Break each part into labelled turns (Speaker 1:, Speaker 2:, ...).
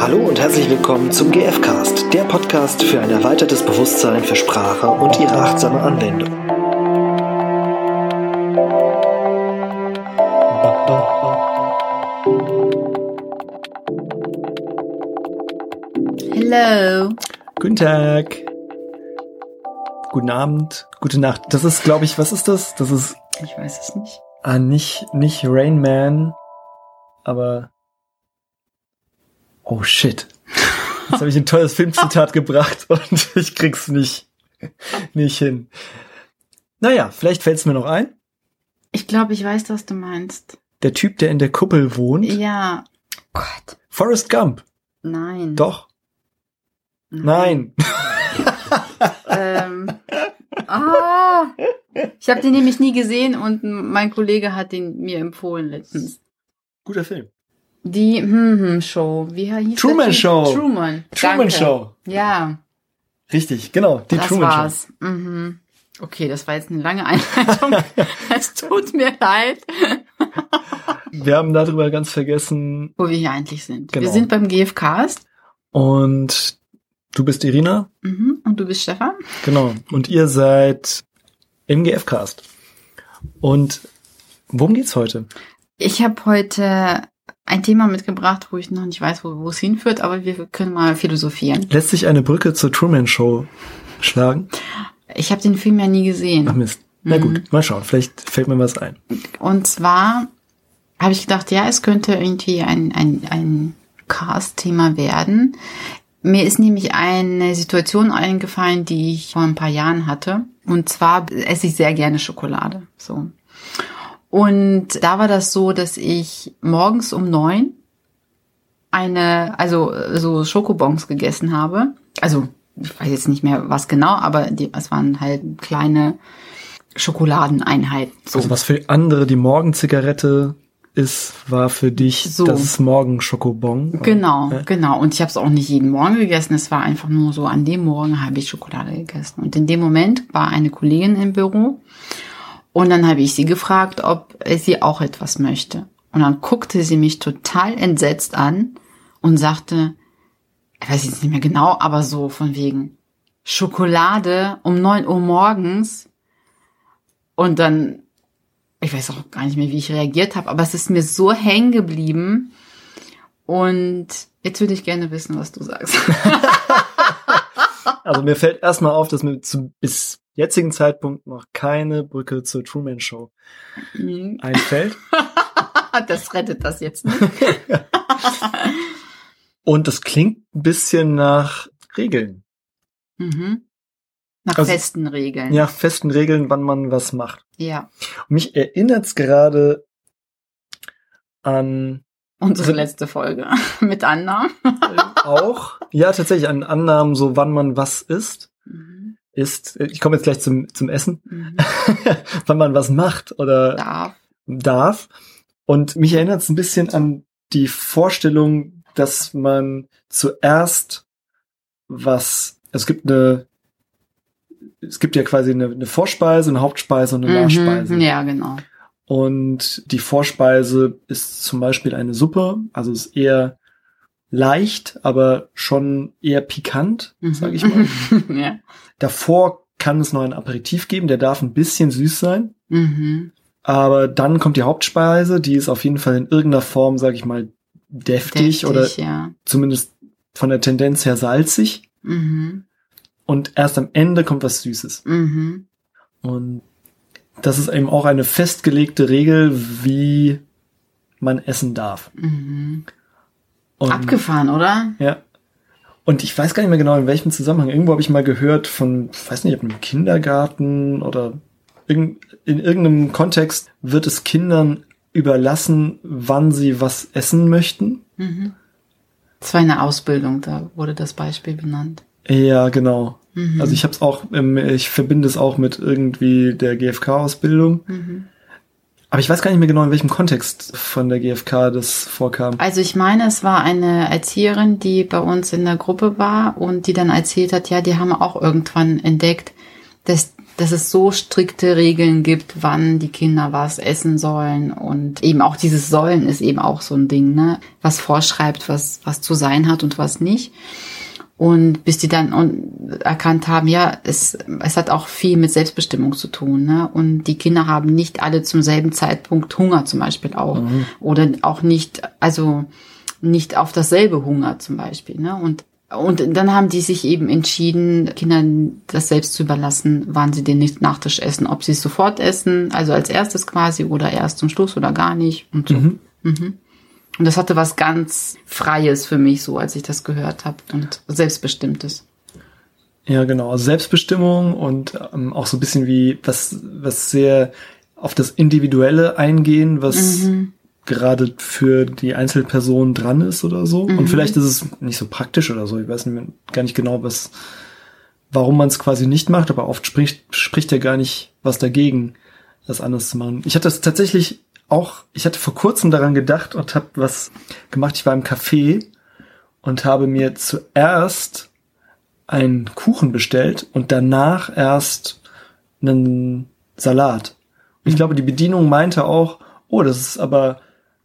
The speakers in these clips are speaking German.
Speaker 1: Hallo und herzlich willkommen zum GFcast, der Podcast für ein erweitertes Bewusstsein für Sprache und ihre achtsame Anwendung.
Speaker 2: Hello.
Speaker 3: Guten Tag. Guten Abend. Gute Nacht. Das ist, glaube ich, was ist das? Das ist
Speaker 2: Ich weiß es nicht.
Speaker 3: ah, nicht, nicht Rain Man, aber Oh shit. Jetzt habe ich ein tolles Filmzitat gebracht und ich krieg's nicht, nicht hin. Naja, vielleicht fällt's mir noch ein.
Speaker 2: Ich glaube, ich weiß, was du meinst.
Speaker 3: Der Typ, der in der Kuppel wohnt.
Speaker 2: Ja. Gott.
Speaker 3: Forrest Gump.
Speaker 2: Nein.
Speaker 3: Doch. Nein.
Speaker 2: Ähm. Ah. Ich habe den nämlich nie gesehen und mein Kollege hat den mir empfohlen letztens.
Speaker 3: Guter Film.
Speaker 2: Die hm, hm, Show. Wie hieß
Speaker 3: Truman
Speaker 2: Typ?
Speaker 3: Show.
Speaker 2: Truman.
Speaker 3: Truman
Speaker 2: Danke.
Speaker 3: Show.
Speaker 2: Ja,
Speaker 3: Richtig, genau. Die
Speaker 2: das
Speaker 3: Truman Show.
Speaker 2: war's. Mhm. Okay, das war jetzt eine lange Einleitung. es tut mir leid,
Speaker 3: Wir haben darüber ganz vergessen.
Speaker 2: wo wir hier eigentlich sind.
Speaker 3: Genau.
Speaker 2: Wir sind beim GFCast.
Speaker 3: Und du bist Irina?
Speaker 2: Mhm. Und du bist Stefan?
Speaker 3: Genau. Und ihr seid im GF-Cast. Und worum geht's heute?
Speaker 2: Ich habe heute ein Thema mitgebracht, wo ich noch nicht weiß, wo, wo es hinführt, aber wir können mal philosophieren.
Speaker 3: Lässt sich eine Brücke zur Truman Show schlagen?
Speaker 2: Ich habe den Film ja nie
Speaker 3: Ach
Speaker 2: gesehen.
Speaker 3: Mist. Na
Speaker 2: Mhm.
Speaker 3: gut, mal schauen. Vielleicht fällt mir was ein.
Speaker 2: Und zwar habe ich gedacht, ja, es könnte irgendwie ein, ein, ein Cast-Thema werden. Mir ist nämlich eine Situation eingefallen, die ich vor ein paar Jahren hatte. Und zwar esse ich sehr gerne Schokolade. So. Und da war das so, dass ich morgens um neun eine, also so Schokobons gegessen habe. Also ich weiß jetzt nicht mehr was genau, aber die, es waren halt kleine Schokoladeneinheiten. So.
Speaker 3: Also was für andere die Morgenzigarette ist, war für dich
Speaker 2: So.
Speaker 3: das Morgenschokobon.
Speaker 2: Genau,
Speaker 3: Ja.
Speaker 2: genau. Und ich habe es auch nicht jeden Morgen gegessen. Es war einfach nur so, an dem Morgen habe ich Schokolade gegessen. Und in dem Moment war eine Kollegin im Büro. Und dann habe ich sie gefragt, ob sie auch etwas möchte. Und dann guckte sie mich total entsetzt an und sagte, ich weiß jetzt nicht mehr genau, aber so von wegen Schokolade um neun Uhr morgens. Und dann, ich weiß auch gar nicht mehr, wie ich reagiert habe, aber es ist mir so hängen geblieben. Und jetzt würde ich gerne wissen, was du sagst.
Speaker 3: Also mir fällt erstmal auf, dass mir zu, bis jetzigen Zeitpunkt noch keine Brücke zur Truman Show einfällt.
Speaker 2: das rettet das jetzt nicht.
Speaker 3: Und das klingt ein bisschen nach Regeln.
Speaker 2: Mhm. Nach
Speaker 3: Also-
Speaker 2: festen Regeln.
Speaker 3: Ja, festen Regeln, wann man was macht.
Speaker 2: ja.
Speaker 3: Und mich erinnert's gerade an
Speaker 2: Unsere
Speaker 3: Also-
Speaker 2: letzte Folge mit Anna.
Speaker 3: äh, auch, ja, tatsächlich an Annahmen, so wann man was isst.
Speaker 2: Mhm.
Speaker 3: Ist, ich komme jetzt gleich zum, zum Essen,
Speaker 2: Mhm.
Speaker 3: wann man was macht oder
Speaker 2: Darf.
Speaker 3: darf. Und mich erinnert es ein bisschen an die Vorstellung, dass man zuerst was, es gibt eine, es gibt ja quasi eine, eine Vorspeise, eine Hauptspeise und eine Nachspeise.
Speaker 2: Mhm. Ja, genau.
Speaker 3: Und die Vorspeise ist zum Beispiel eine Suppe, also ist eher leicht, aber schon eher pikant,
Speaker 2: Mhm.
Speaker 3: sage ich mal.
Speaker 2: ja.
Speaker 3: Davor kann es noch ein Aperitif geben, der darf ein bisschen süß sein.
Speaker 2: Mhm.
Speaker 3: Aber dann kommt die Hauptspeise, die ist auf jeden Fall in irgendeiner Form, sag ich mal, deftig,
Speaker 2: Deftig,
Speaker 3: oder
Speaker 2: ja.
Speaker 3: zumindest von der Tendenz her salzig.
Speaker 2: Mhm.
Speaker 3: Und erst am Ende kommt was Süßes.
Speaker 2: Mhm.
Speaker 3: Und das ist eben auch eine festgelegte Regel, wie man essen darf.
Speaker 2: Mhm. Abgefahren, oder?
Speaker 3: Ja. Und ich weiß gar nicht mehr genau, in welchem Zusammenhang. Irgendwo habe ich mal gehört von, weiß nicht, ob einem Kindergarten oder irgend- in irgendeinem Kontext wird es Kindern überlassen, wann sie was essen möchten.
Speaker 2: Mhm. Das war eine Ausbildung, da wurde das Beispiel benannt.
Speaker 3: Ja, genau.
Speaker 2: Mhm.
Speaker 3: Also ich habe es auch, ich verbinde es auch mit irgendwie der GfK-Ausbildung.
Speaker 2: Mhm.
Speaker 3: Aber ich weiß gar nicht mehr genau, in welchem Kontext von der GfK das vorkam.
Speaker 2: Also ich meine, es war eine Erzieherin, die bei uns in der Gruppe war und die dann erzählt hat, ja, die haben auch irgendwann entdeckt, dass dass es so strikte Regeln gibt, wann die Kinder was essen sollen und eben auch dieses Sollen ist eben auch so ein Ding, ne, was vorschreibt, was was zu sein hat und was nicht. Und bis die dann erkannt haben, ja, es, es hat auch viel mit Selbstbestimmung zu tun. Ne? Und die Kinder haben nicht alle zum selben Zeitpunkt Hunger zum Beispiel auch. Mhm. Oder auch nicht, also nicht auf dasselbe Hunger zum Beispiel. Ne? Und und dann haben die sich eben entschieden, Kindern das selbst zu überlassen, wann sie den Nachtisch essen. Ob sie es sofort essen, also als erstes quasi, oder erst zum Schluss oder gar nicht. Und so. Mhm. Mhm. Und das hatte was ganz Freies für mich, so als ich das gehört habe. Und Selbstbestimmtes.
Speaker 3: Ja, genau. Also Selbstbestimmung und ähm, auch so ein bisschen wie was, was sehr auf das Individuelle eingehen, was mhm gerade für die Einzelperson dran ist oder so. Mhm. Und vielleicht ist es nicht so praktisch oder so. Ich weiß nicht, gar nicht genau, was, warum man es quasi nicht macht, aber oft spricht, spricht ja gar nicht was dagegen, das anders zu machen. Ich hatte es tatsächlich auch, ich hatte vor kurzem daran gedacht und habe was gemacht. Ich war im Café und habe mir zuerst einen Kuchen bestellt und danach erst einen Salat. Und ich mhm. glaube, die Bedienung meinte auch, oh, das ist aber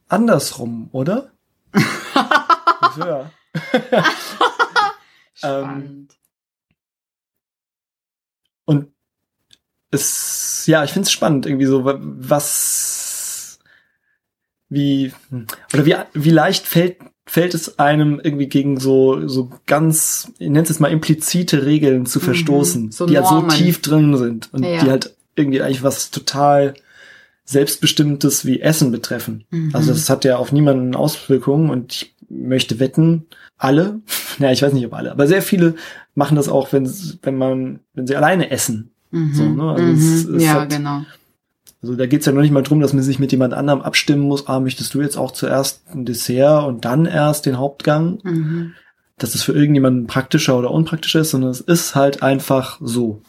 Speaker 3: andersrum, oder? ja. ähm, und es, ja, ich finde es spannend, irgendwie so, was, wie, oder wie, wie leicht fällt, fällt es einem irgendwie gegen so, so ganz, ich nenne es jetzt mal implizite Regeln zu mhm. verstoßen, mhm, so die halt so tief drin sind und ja. die halt irgendwie eigentlich was total Selbstbestimmtes wie Essen betreffen. Mhm. Also das hat ja auf niemanden Auswirkungen und ich möchte wetten, alle, ja, ich weiß nicht ob alle, aber sehr viele machen das auch, wenn, wenn man, wenn sie alleine essen. Mhm. So, ne? also
Speaker 2: mhm. es, es ja, hat, genau.
Speaker 3: Also da geht's ja noch nicht mal drum, dass man sich mit jemand anderem abstimmen muss, ah, möchtest du jetzt auch zuerst ein Dessert und dann erst den Hauptgang? Mhm. Dass es für irgendjemanden praktischer oder unpraktischer ist, sondern es ist halt einfach so.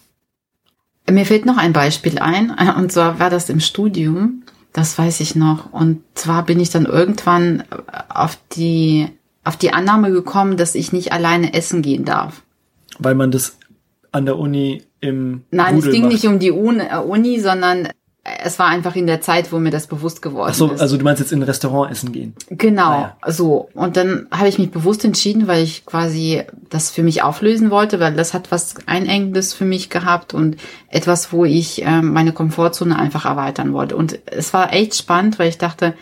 Speaker 2: Mir fällt noch ein Beispiel ein, und zwar war das im Studium, das weiß ich noch. Und zwar bin ich dann irgendwann auf die, auf die Annahme gekommen, dass ich nicht alleine essen gehen darf.
Speaker 3: Weil man das an der Uni im
Speaker 2: Nein, Rudel es ging macht. nicht um die Uni, sondern es war einfach in der Zeit, wo mir das bewusst geworden Ach so, ist.
Speaker 3: Also du meinst jetzt in ein Restaurant essen gehen?
Speaker 2: Genau, ah, ja. so. Und dann habe ich mich bewusst entschieden, weil ich quasi das für mich auflösen wollte, weil das hat was Einengendes für mich gehabt und etwas, wo ich äh, meine Komfortzone einfach erweitern wollte. Und es war echt spannend, weil ich dachte,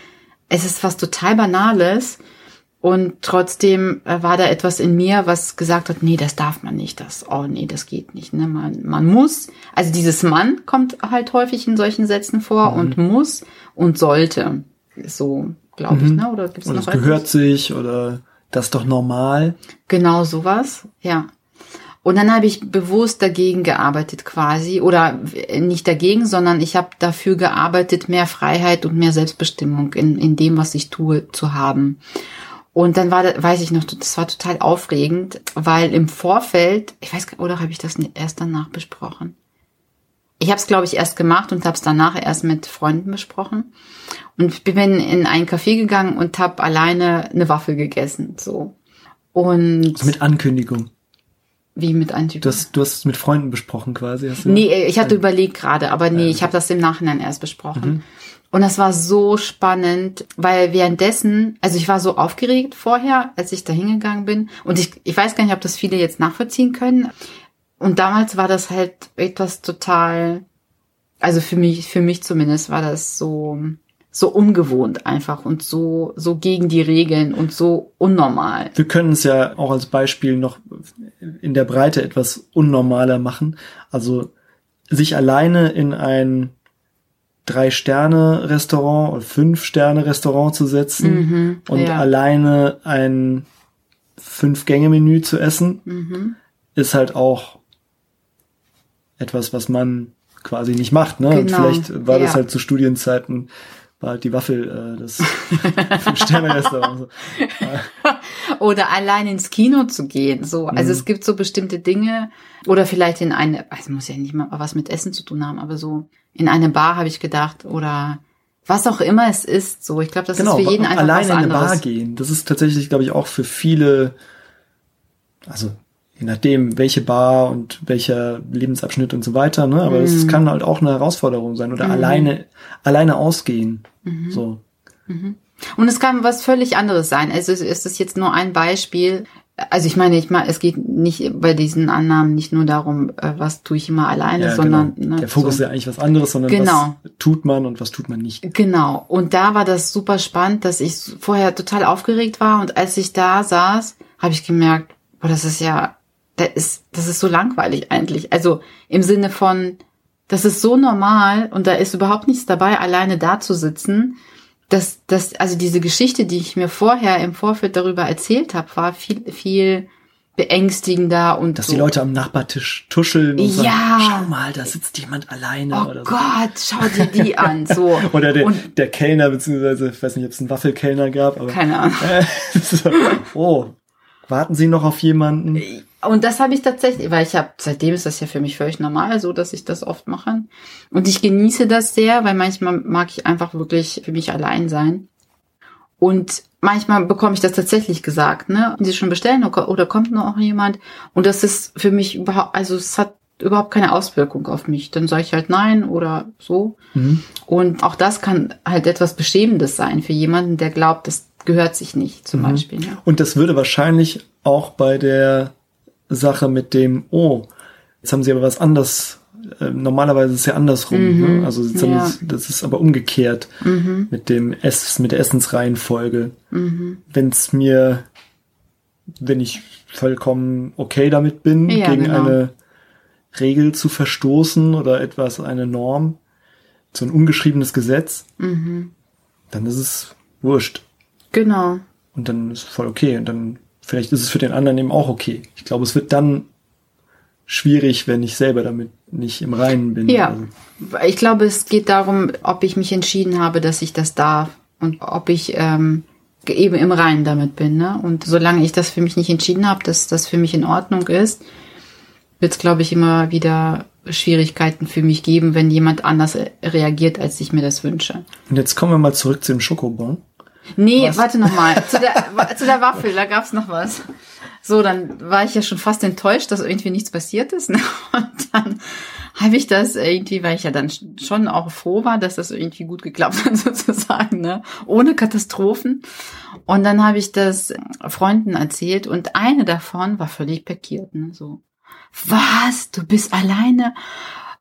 Speaker 2: es ist was total Banales, und trotzdem äh, war da etwas in mir, was gesagt hat, nee, das darf man nicht, das, oh nee, das geht nicht. Ne? Man, man muss, also dieses Mann kommt halt häufig in solchen Sätzen vor mhm. und muss und sollte. So, glaube mhm. ich, ne? Oder
Speaker 3: gibt's oder noch es gehört sich oder das ist doch normal.
Speaker 2: Genau sowas, ja. Und dann habe ich bewusst dagegen gearbeitet quasi oder nicht dagegen, sondern ich habe dafür gearbeitet, mehr Freiheit und mehr Selbstbestimmung in, in dem, was ich tue, zu haben. Und dann war, weiß ich noch, das war total aufregend, weil im Vorfeld, ich weiß, oder habe ich das erst danach besprochen? Ich habe es, glaube ich, erst gemacht und habe es danach erst mit Freunden besprochen. Und bin in ein Café gegangen und habe alleine eine Waffel gegessen. So. Und
Speaker 3: also mit Ankündigung.
Speaker 2: Wie mit Ankündigung?
Speaker 3: Du hast, du hast es mit Freunden besprochen quasi.
Speaker 2: Hast du nee, ich hatte überlegt gerade, aber nee, ich habe das im Nachhinein erst besprochen. Mhm. Und das war so spannend, weil währenddessen, also ich war so aufgeregt vorher, als ich da hingegangen bin. Und ich, ich weiß gar nicht, ob das viele jetzt nachvollziehen können. Und damals war das halt etwas total, also für mich, für mich zumindest war das so, so ungewohnt einfach und so, so gegen die Regeln und so unnormal.
Speaker 3: Wir können es ja auch als Beispiel noch in der Breite etwas unnormaler machen. Also sich alleine in ein Drei-Sterne-Restaurant oder Fünf-Sterne-Restaurant zu setzen mhm, und ja. alleine ein Fünf-Gänge-Menü zu essen, mhm. ist halt auch etwas, was man quasi nicht macht. Ne? Genau. Und vielleicht war ja. das halt zu Studienzeiten war halt die Waffel äh, das Fünf-Sterne-Restaurant. So.
Speaker 2: oder allein ins Kino zu gehen. So, also mhm. es gibt so bestimmte Dinge oder vielleicht in eine, also muss ja nicht mal was mit Essen zu tun haben, aber so in eine Bar habe ich gedacht oder was auch immer es ist. So, ich glaube, das genau, ist für jeden einfach
Speaker 3: alleine
Speaker 2: was
Speaker 3: anderes. in eine Bar gehen. Das ist tatsächlich, glaube ich, auch für viele, also je nachdem, welche Bar und welcher Lebensabschnitt und so weiter, ne? Aber es
Speaker 2: Mhm.
Speaker 3: kann halt auch eine Herausforderung sein oder
Speaker 2: Mhm.
Speaker 3: alleine, alleine ausgehen. So.
Speaker 2: Und es kann was völlig anderes sein. Also ist das jetzt nur ein Beispiel. Also ich meine, ich meine, es geht nicht bei diesen Annahmen nicht nur darum, äh, was tue ich immer alleine,
Speaker 3: Ja,
Speaker 2: sondern
Speaker 3: genau.
Speaker 2: ne,
Speaker 3: der Fokus
Speaker 2: so.
Speaker 3: ist ja eigentlich was anderes, sondern
Speaker 2: Genau.
Speaker 3: was tut man und was tut man nicht.
Speaker 2: Genau. Und da war das super spannend, dass ich vorher total aufgeregt war und als ich da saß, habe ich gemerkt, boah, das ist ja, das ist, das ist so langweilig eigentlich. Also im Sinne von, das ist so normal und da ist überhaupt nichts dabei, alleine da zu sitzen. Das, das, also diese Geschichte, die ich mir vorher im Vorfeld darüber erzählt habe, war viel, viel beängstigender und
Speaker 3: Dass
Speaker 2: so.
Speaker 3: die Leute am Nachbartisch tuscheln und sagen,
Speaker 2: Ja.
Speaker 3: schau mal, da sitzt jemand alleine
Speaker 2: Oh
Speaker 3: oder so.
Speaker 2: Gott, schau dir die an. So.
Speaker 3: Oder der,
Speaker 2: Und-
Speaker 3: der Kellner, beziehungsweise, ich weiß nicht, ob es einen Waffelkellner gab, aber
Speaker 2: Keine Ahnung.
Speaker 3: so, oh, warten Sie noch auf jemanden?
Speaker 2: Und das habe ich tatsächlich, weil ich habe, seitdem ist das ja für mich völlig normal, so dass ich das oft mache. Und ich genieße das sehr, weil manchmal mag ich einfach wirklich für mich allein sein. Und manchmal bekomme ich das tatsächlich gesagt, ne? Und sie schon bestellen oder kommt noch jemand. Und das ist für mich überhaupt, also es hat überhaupt keine Auswirkung auf mich. Dann sage ich halt nein oder so.
Speaker 3: Mhm.
Speaker 2: Und auch das kann halt etwas Beschämendes sein für jemanden, der glaubt, das gehört sich nicht, zum Beispiel. Ne?
Speaker 3: Und das würde wahrscheinlich auch bei der Sache mit dem, oh, jetzt haben sie aber was anderes. Äh, normalerweise ist es ja andersrum.
Speaker 2: Mhm,
Speaker 3: Ne? Also jetzt haben
Speaker 2: ja.
Speaker 3: sie- das ist aber umgekehrt
Speaker 2: Mhm.
Speaker 3: mit dem Ess, mit der Essensreihenfolge.
Speaker 2: Mhm.
Speaker 3: Wenn es mir, wenn ich vollkommen okay damit bin,
Speaker 2: Ja,
Speaker 3: gegen
Speaker 2: genau.
Speaker 3: eine Regel zu verstoßen oder etwas, eine Norm, so ein ungeschriebenes Gesetz,
Speaker 2: Mhm.
Speaker 3: dann ist es wurscht.
Speaker 2: Genau.
Speaker 3: Und dann ist es voll okay. Und dann, vielleicht ist es für den anderen eben auch okay. Ich glaube, es wird dann schwierig, wenn ich selber damit nicht im Reinen bin.
Speaker 2: Ja.
Speaker 3: Also,
Speaker 2: Ich glaube, es geht darum, ob ich mich entschieden habe, dass ich das darf und ob ich ähm, eben im Reinen damit bin. Ne? Und solange ich das für mich nicht entschieden habe, dass das für mich in Ordnung ist, wird es, glaube ich, immer wieder Schwierigkeiten für mich geben, wenn jemand anders äh, reagiert, als ich mir das wünsche.
Speaker 3: und jetzt kommen wir mal zurück zu dem Schokobon.
Speaker 2: Nee,
Speaker 3: Was?
Speaker 2: warte noch mal. Zu der, zu der Waffel, da gab's noch was. So, dann war ich ja schon fast enttäuscht, dass irgendwie nichts passiert ist. Ne? Und dann habe ich das irgendwie, weil ich ja dann schon auch froh war, dass das irgendwie gut geklappt hat, sozusagen, ne? ohne Katastrophen. Und dann habe ich das Freunden erzählt und eine davon war völlig pikiert. Ne? So, was? Du bist alleine?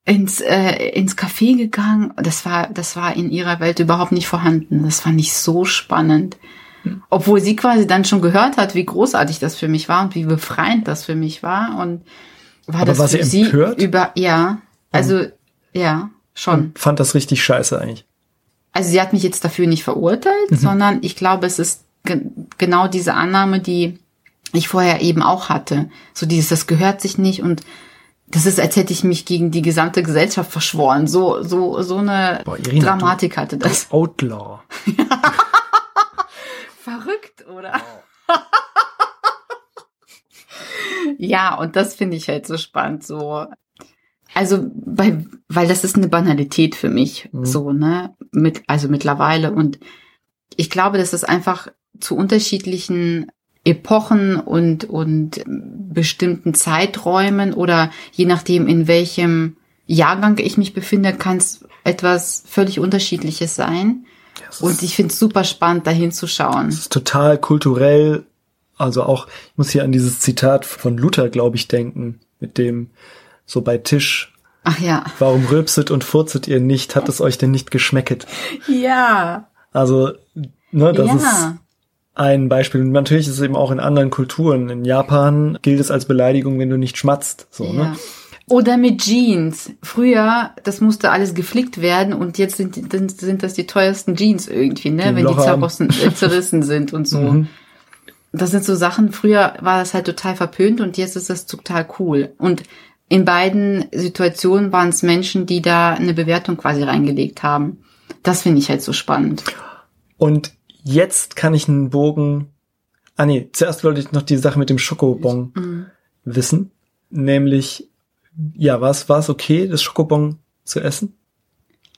Speaker 2: Ins äh, ins Café gegangen. Das war das war in ihrer Welt überhaupt nicht vorhanden. Das fand ich so spannend. Obwohl sie quasi dann schon gehört hat, wie großartig das für mich war und wie befreiend das für mich war und war
Speaker 3: Aber
Speaker 2: das
Speaker 3: war
Speaker 2: für
Speaker 3: sie empört?
Speaker 2: über ja, also ja, schon.
Speaker 3: Fand das richtig scheiße eigentlich.
Speaker 2: Also sie hat mich jetzt dafür nicht verurteilt, sondern ich glaube, es ist ge genau diese Annahme, die ich vorher eben auch hatte. So dieses, das gehört sich nicht und das ist, als hätte ich mich gegen die gesamte Gesellschaft verschworen. So, so, so eine
Speaker 3: Boah, Irina,
Speaker 2: Dramatik hatte das.
Speaker 3: Outlaw.
Speaker 2: Verrückt, oder? ja, und das finde ich halt so spannend, so. Also, bei, weil das ist eine Banalität für mich,
Speaker 3: Mhm.
Speaker 2: so, ne, mit, also mittlerweile. Und ich glaube, dass es einfach zu unterschiedlichen Epochen und, und bestimmten Zeiträumen oder je nachdem, in welchem Jahrgang ich mich befinde, kann es etwas völlig unterschiedliches sein. Und ich finde es super spannend, da hinzuschauen.
Speaker 3: Es ist total kulturell. Also auch, ich muss hier an dieses Zitat von Luther, glaube ich, denken, mit dem so bei Tisch.
Speaker 2: Ach ja.
Speaker 3: Warum rülpset und furzet ihr nicht? Hat es euch denn nicht geschmecket?
Speaker 2: Ja.
Speaker 3: Also, ne, das
Speaker 2: ja.
Speaker 3: ist ein Beispiel. Und natürlich ist es eben auch in anderen Kulturen. In Japan gilt es als Beleidigung, wenn du nicht schmatzt. So,
Speaker 2: ja.
Speaker 3: ne?
Speaker 2: Oder mit Jeans. Früher, das musste alles geflickt werden und jetzt sind, sind, das die teuersten Jeans irgendwie, ne?
Speaker 3: Die
Speaker 2: Wenn die
Speaker 3: Loch haben.
Speaker 2: zerrissen, äh, zerrissen sind und so.
Speaker 3: Mhm.
Speaker 2: Das sind so Sachen, früher war das halt total verpönt und jetzt ist das total cool. Und in beiden Situationen waren es Menschen, die da eine Bewertung quasi reingelegt haben. Das finde ich halt so spannend.
Speaker 3: Und jetzt kann ich einen Bogen. Ah nee, zuerst wollte ich noch die Sache mit dem Schokobon
Speaker 2: Mhm.
Speaker 3: wissen. Nämlich, ja, war es, war es okay, das Schokobon zu essen?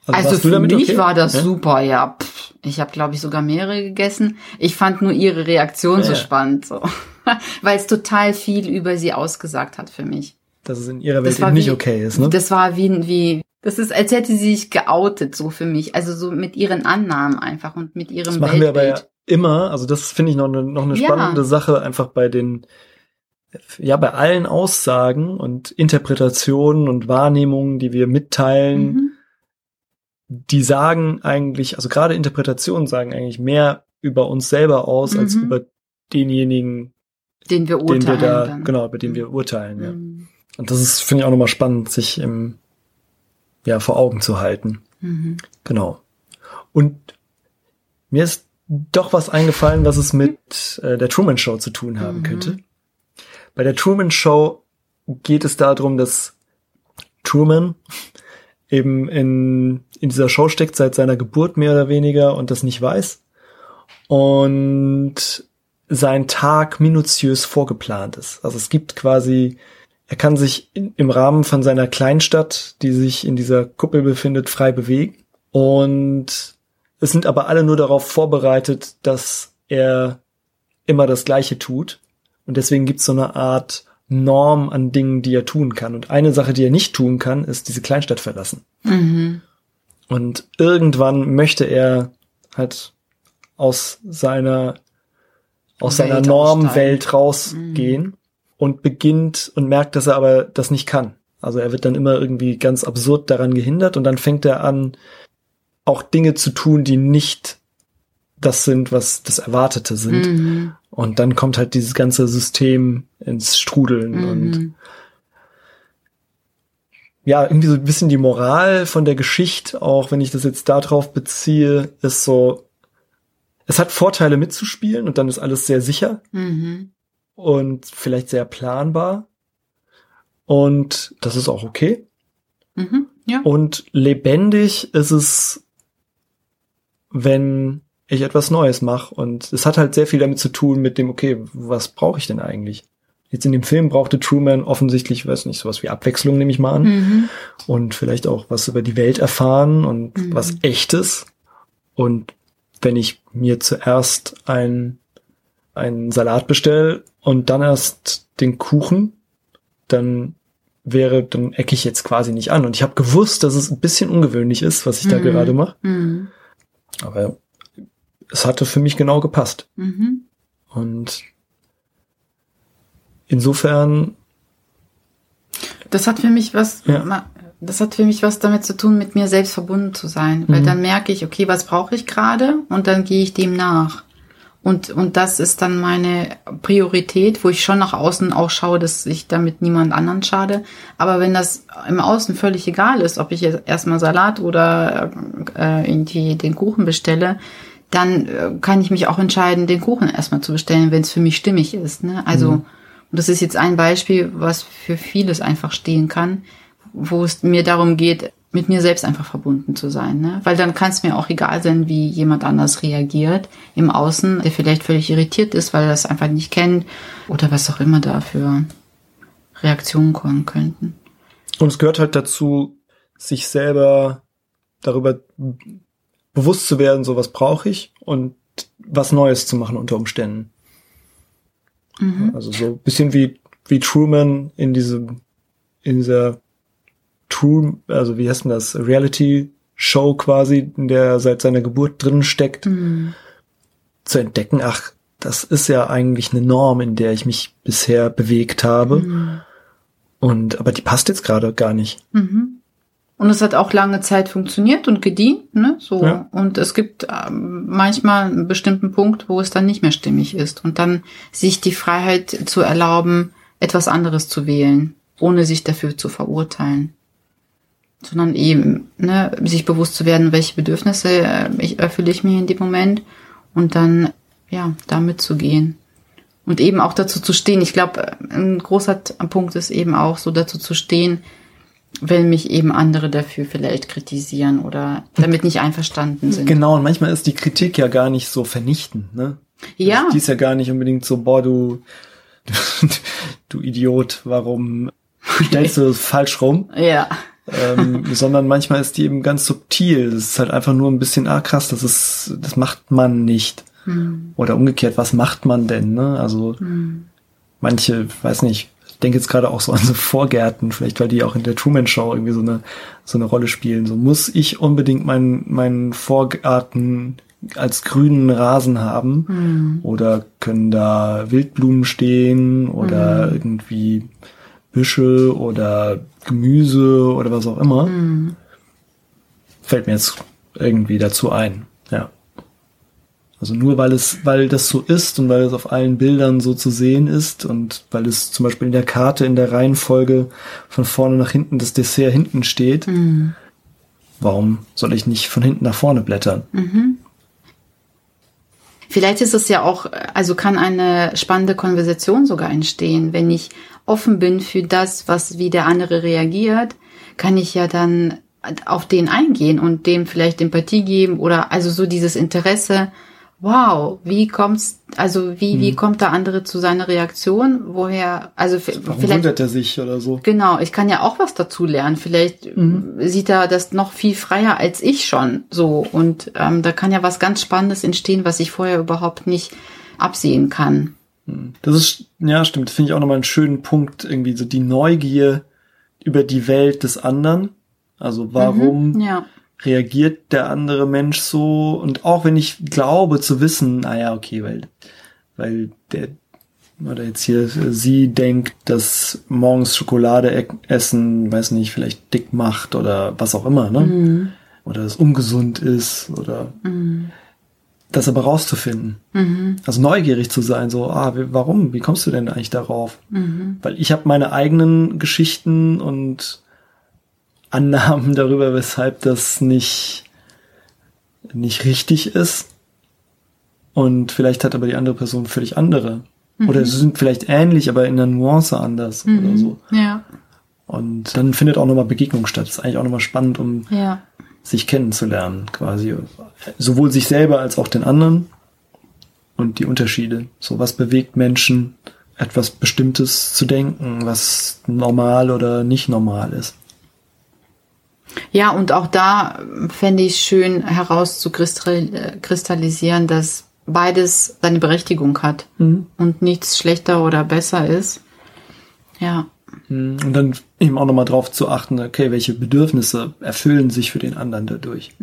Speaker 2: Also,
Speaker 3: du
Speaker 2: für mich
Speaker 3: okay?
Speaker 2: war das
Speaker 3: Ja?
Speaker 2: super, ja. Pff, ich habe, glaube ich, sogar mehrere gegessen. Ich fand nur ihre Reaktion so
Speaker 3: Ja.
Speaker 2: spannend. So. weil es total viel über sie ausgesagt hat für mich.
Speaker 3: Dass es in ihrer Welt nicht
Speaker 2: wie-
Speaker 3: okay ist, ne?
Speaker 2: Das war wie, wie, das ist, als hätte sie sich geoutet, so für mich. Also so mit ihren Annahmen einfach und mit ihrem
Speaker 3: Das machen wir aber ja
Speaker 2: Weltbild.
Speaker 3: immer, also das finde ich noch eine, noch eine
Speaker 2: Ja.
Speaker 3: spannende Sache, einfach bei den, ja, bei allen Aussagen und Interpretationen und Wahrnehmungen, die wir mitteilen,
Speaker 2: Mhm.
Speaker 3: die sagen eigentlich, also gerade Interpretationen sagen eigentlich mehr über uns selber aus, als
Speaker 2: Mhm.
Speaker 3: über denjenigen,
Speaker 2: Den wir
Speaker 3: den wir
Speaker 2: urteilen.
Speaker 3: da, genau, über den wir urteilen, ja.
Speaker 2: Mhm.
Speaker 3: Und das ist, finde ich auch nochmal spannend, sich im, ja, vor Augen zu halten.
Speaker 2: Mhm.
Speaker 3: Genau. Und mir ist doch was eingefallen, was es mit äh, der Truman Show zu tun haben
Speaker 2: Mhm.
Speaker 3: könnte. Bei der Truman Show geht es darum, dass Truman eben in, in dieser Show steckt seit seiner Geburt mehr oder weniger und das nicht weiß. Und sein Tag minutiös vorgeplant ist. Also es gibt quasi, er kann sich in, im Rahmen von seiner Kleinstadt, die sich in dieser Kuppel befindet, frei bewegen. Und es sind aber alle nur darauf vorbereitet, dass er immer das Gleiche tut. Und deswegen gibt es so eine Art Norm an Dingen, die er tun kann. Und eine Sache, die er nicht tun kann, ist diese Kleinstadt verlassen.
Speaker 2: Mhm.
Speaker 3: Und irgendwann möchte er halt aus seiner aus
Speaker 2: Welt
Speaker 3: seiner Normwelt rausgehen und beginnt und merkt, dass er aber das nicht kann. Also er wird dann immer irgendwie ganz absurd daran gehindert und dann fängt er an, auch Dinge zu tun, die nicht das sind, was das Erwartete sind.
Speaker 2: Mhm.
Speaker 3: Und dann kommt halt dieses ganze System ins Strudeln und
Speaker 2: Mhm.
Speaker 3: ja, irgendwie so ein bisschen die Moral von der Geschichte, auch wenn ich das jetzt darauf beziehe, ist so, es hat Vorteile mitzuspielen und dann ist alles sehr sicher
Speaker 2: Mhm.
Speaker 3: Und vielleicht sehr planbar. Und das ist auch okay.
Speaker 2: Mhm. Ja.
Speaker 3: Und lebendig ist es, wenn ich etwas Neues mache. Und es hat halt sehr viel damit zu tun mit dem, okay, was brauche ich denn eigentlich? Jetzt in dem Film brauchte Truman offensichtlich, weiß nicht, sowas wie Abwechslung, nehme ich mal an.
Speaker 2: Mhm.
Speaker 3: Und vielleicht auch was über die Welt erfahren und
Speaker 2: Mhm.
Speaker 3: was echtes. Und wenn ich mir zuerst ein, einen Salat bestelle und dann erst den Kuchen, dann wäre, dann ecke ich jetzt quasi nicht an. Und ich habe gewusst, dass es ein bisschen ungewöhnlich ist, was ich da
Speaker 2: Mhm.
Speaker 3: gerade mache.
Speaker 2: Mhm.
Speaker 3: Aber es hatte für mich genau gepasst.
Speaker 2: Mhm.
Speaker 3: Und insofern,
Speaker 2: Das hat für mich was,
Speaker 3: Ja.
Speaker 2: das hat für mich was damit zu tun, mit mir selbst verbunden zu sein. Weil
Speaker 3: Mhm.
Speaker 2: dann merke ich, okay, was brauche ich gerade? Und dann gehe ich dem nach. Und, und das ist dann meine Priorität, wo ich schon nach außen auch schaue, dass ich damit niemand anderen schade. Aber wenn das im Außen völlig egal ist, ob ich jetzt erstmal Salat oder äh, irgendwie den Kuchen bestelle, dann äh, kann ich mich auch entscheiden, den Kuchen erstmal zu bestellen, wenn es für mich stimmig ist. Ne? Also, und das ist jetzt ein Beispiel, was für vieles einfach stehen kann, wo es mir darum geht, mit mir selbst einfach verbunden zu sein. Ne? Weil dann kann es mir auch egal sein, wie jemand anders reagiert im Außen, der vielleicht völlig irritiert ist, weil er das einfach nicht kennt oder was auch immer da für Reaktionen kommen könnten.
Speaker 3: und es gehört halt dazu, sich selber darüber bewusst zu werden, so was brauche ich und was Neues zu machen unter Umständen.
Speaker 2: Mhm.
Speaker 3: Also so ein bisschen wie, wie Truman in diesem, in dieser True, also wie heißt denn das, Reality Show quasi, in der er seit seiner Geburt drin steckt,
Speaker 2: Mhm.
Speaker 3: zu entdecken, ach, das ist ja eigentlich eine Norm, in der ich mich bisher bewegt habe.
Speaker 2: Mhm.
Speaker 3: Und, aber die passt jetzt gerade gar nicht.
Speaker 2: Mhm. Und es hat auch lange Zeit funktioniert und gedient, ne? So.
Speaker 3: Ja.
Speaker 2: Und es gibt ähm, manchmal einen bestimmten Punkt, wo es dann nicht mehr stimmig ist. Und dann sich die Freiheit zu erlauben, etwas anderes zu wählen, ohne sich dafür zu verurteilen. Sondern eben, ne, sich bewusst zu werden, welche Bedürfnisse äh, ich, erfülle ich mir in dem Moment und dann, ja, damit zu gehen. Und eben auch dazu zu stehen. Ich glaube, ein großer Punkt ist eben auch so dazu zu stehen, wenn mich eben andere dafür vielleicht kritisieren oder damit nicht einverstanden sind.
Speaker 3: Genau, und manchmal ist die Kritik ja gar nicht so vernichtend, ne?
Speaker 2: Ja,
Speaker 3: Die ist ja gar nicht unbedingt so, boah, du, du Idiot, warum stellst du das falsch rum?
Speaker 2: ja,
Speaker 3: ähm, sondern manchmal ist die eben ganz subtil. Das ist halt einfach nur ein bisschen, ah krass, das ist, das macht man nicht.
Speaker 2: Hm.
Speaker 3: Oder umgekehrt, was macht man denn? Ne? Also manche, weiß nicht, ich denke jetzt gerade auch so an so Vorgärten, vielleicht weil die auch in der Truman Show irgendwie so eine so eine Rolle spielen. So muss ich unbedingt meinen meinen Vorgarten als grünen Rasen haben
Speaker 2: Mhm.
Speaker 3: oder können da Wildblumen stehen oder irgendwie Büsche oder Gemüse oder was auch immer.
Speaker 2: Mhm.
Speaker 3: Fällt mir jetzt irgendwie dazu ein. Ja. Also nur weil es, weil das so ist und weil es auf allen Bildern so zu sehen ist und weil es zum Beispiel in der Karte in der Reihenfolge von vorne nach hinten das Dessert hinten steht,
Speaker 2: Mhm.
Speaker 3: warum soll ich nicht von hinten nach vorne blättern?
Speaker 2: Vielleicht ist es ja auch, also kann eine spannende Konversation sogar entstehen. Wenn ich offen bin für das, was wie der andere reagiert, kann ich ja dann auf den eingehen und dem vielleicht Empathie geben oder also so dieses Interesse. Wow, wie kommt's, also wie, wie kommt der andere zu seiner Reaktion? Woher, also
Speaker 3: Warum
Speaker 2: vielleicht
Speaker 3: wundert er sich oder so?
Speaker 2: Genau, ich kann ja auch was dazu lernen. Vielleicht äh, sieht er das noch viel freier als ich schon so. Und ähm, da kann ja was ganz Spannendes entstehen, was ich vorher überhaupt nicht absehen kann.
Speaker 3: Das ist, ja, stimmt, finde ich auch nochmal einen schönen Punkt, irgendwie so die Neugier über die Welt des anderen. Also warum
Speaker 2: Ja.
Speaker 3: reagiert der andere Mensch so? Und auch wenn ich glaube zu wissen, naja, okay, weil, weil der, oder jetzt hier sie denkt, dass morgens Schokolade e- essen, weiß nicht, vielleicht dick macht oder was auch immer, ne? Oder es ungesund ist oder das aber rauszufinden. Also neugierig zu sein, so, ah, warum? Wie kommst du denn eigentlich darauf? Weil ich habe meine eigenen Geschichten und Annahmen darüber, weshalb das nicht, nicht richtig ist. Und vielleicht hat aber die andere Person völlig andere. Oder sie sind vielleicht ähnlich, aber in der Nuance anders oder so.
Speaker 2: Ja.
Speaker 3: Und dann findet auch nochmal Begegnung statt. Das ist eigentlich auch nochmal spannend, um
Speaker 2: Ja.
Speaker 3: Sich kennenzulernen, quasi. Sowohl sich selber als auch den anderen und die Unterschiede. So, was bewegt Menschen, etwas Bestimmtes zu denken, was normal oder nicht normal ist.
Speaker 2: Ja, und auch da fände ich schön herauszukristallisieren, dass beides seine Berechtigung hat und nichts schlechter oder besser ist. Ja.
Speaker 3: Und dann eben auch nochmal drauf zu achten, okay, welche Bedürfnisse erfüllen sich für den anderen dadurch.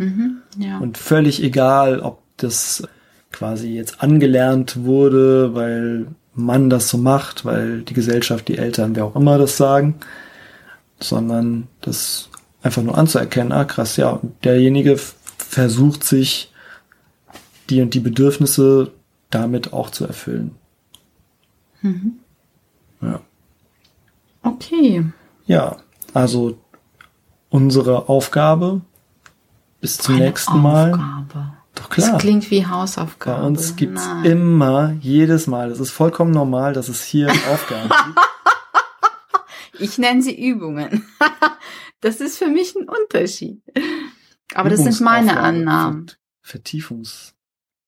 Speaker 2: Ja.
Speaker 3: Und völlig egal, ob das quasi jetzt angelernt wurde, weil man das so macht, weil die Gesellschaft, die Eltern, wer auch immer das sagen, sondern das einfach nur anzuerkennen, ah krass, ja, derjenige versucht sich die und die Bedürfnisse damit auch zu erfüllen. Ja.
Speaker 2: Okay.
Speaker 3: Ja, also unsere Aufgabe bis zum
Speaker 2: Eine
Speaker 3: nächsten Mal.
Speaker 2: Aufgabe.
Speaker 3: Doch
Speaker 2: Das
Speaker 3: klar.
Speaker 2: klingt wie
Speaker 3: Bei
Speaker 2: Hausaufgabe.
Speaker 3: uns gibt's
Speaker 2: Nein.
Speaker 3: immer, jedes Mal, es ist vollkommen normal, dass es hier Aufgaben gibt.
Speaker 2: Ich nenne sie Übungen. das ist für mich ein Unterschied. Aber das sind meine Annahmen.
Speaker 3: Vertiefungs.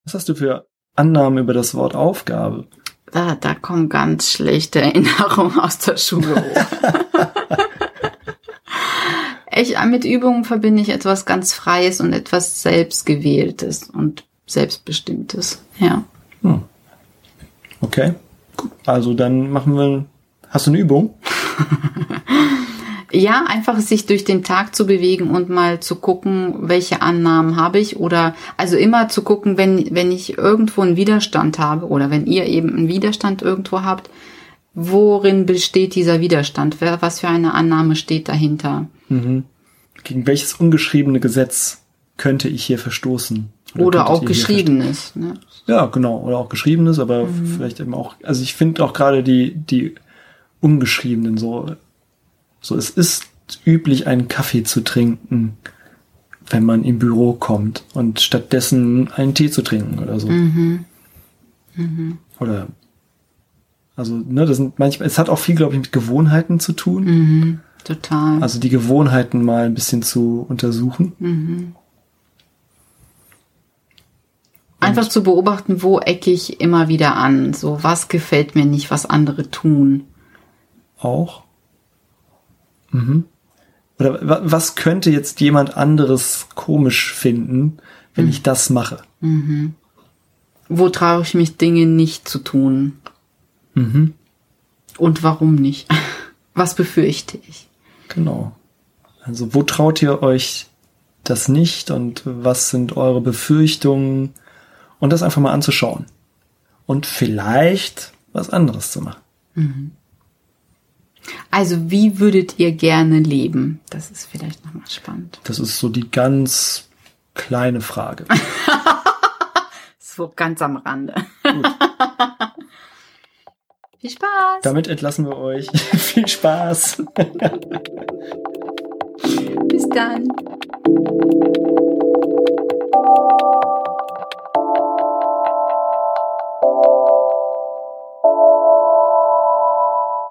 Speaker 3: Was hast du für Annahmen über das Wort Aufgabe?
Speaker 2: Da, da kommen ganz schlechte Erinnerungen aus der Schule hoch. ich, mit Übungen verbinde ich etwas ganz Freies und etwas Selbstgewähltes und Selbstbestimmtes. Ja.
Speaker 3: Okay. Gut. Also dann machen wir. Hast du eine Übung?
Speaker 2: Ja, einfach sich durch den Tag zu bewegen und mal zu gucken, welche Annahmen habe ich oder also immer zu gucken, wenn wenn ich irgendwo einen Widerstand habe oder wenn ihr eben einen Widerstand irgendwo habt, worin besteht dieser Widerstand? Was für eine Annahme steht dahinter?
Speaker 3: Gegen welches ungeschriebene Gesetz könnte ich hier verstoßen?
Speaker 2: Oder
Speaker 3: könntet
Speaker 2: auch geschriebenes. Ne?
Speaker 3: Ja, genau. Oder auch geschriebenes, aber vielleicht eben auch, also ich finde auch gerade die, die ungeschriebenen so, so es ist üblich, einen Kaffee zu trinken, wenn man im Büro kommt und stattdessen einen Tee zu trinken oder so. Oder, also, ne, das sind manchmal, es hat auch viel, glaube ich, mit Gewohnheiten zu tun.
Speaker 2: Total.
Speaker 3: Also die Gewohnheiten mal ein bisschen zu untersuchen.
Speaker 2: Einfach zu beobachten, wo ecke ich immer wieder an. So, was gefällt mir nicht, was andere tun.
Speaker 3: auch. Mhm. Oder wa- was könnte jetzt jemand anderes komisch finden, wenn ich das mache?
Speaker 2: Wo traue ich mich, Dinge nicht zu tun? Und warum nicht? Was befürchte ich?
Speaker 3: Genau. Also wo traut ihr euch das nicht und was sind eure Befürchtungen? Und das einfach mal anzuschauen. Und vielleicht was anderes zu machen.
Speaker 2: Also wie würdet ihr gerne leben? Das ist vielleicht nochmal spannend.
Speaker 3: Das ist so die ganz kleine Frage.
Speaker 2: So ganz am Rande. Viel Spaß.
Speaker 3: Damit entlassen wir euch. Viel Spaß.
Speaker 2: Bis dann.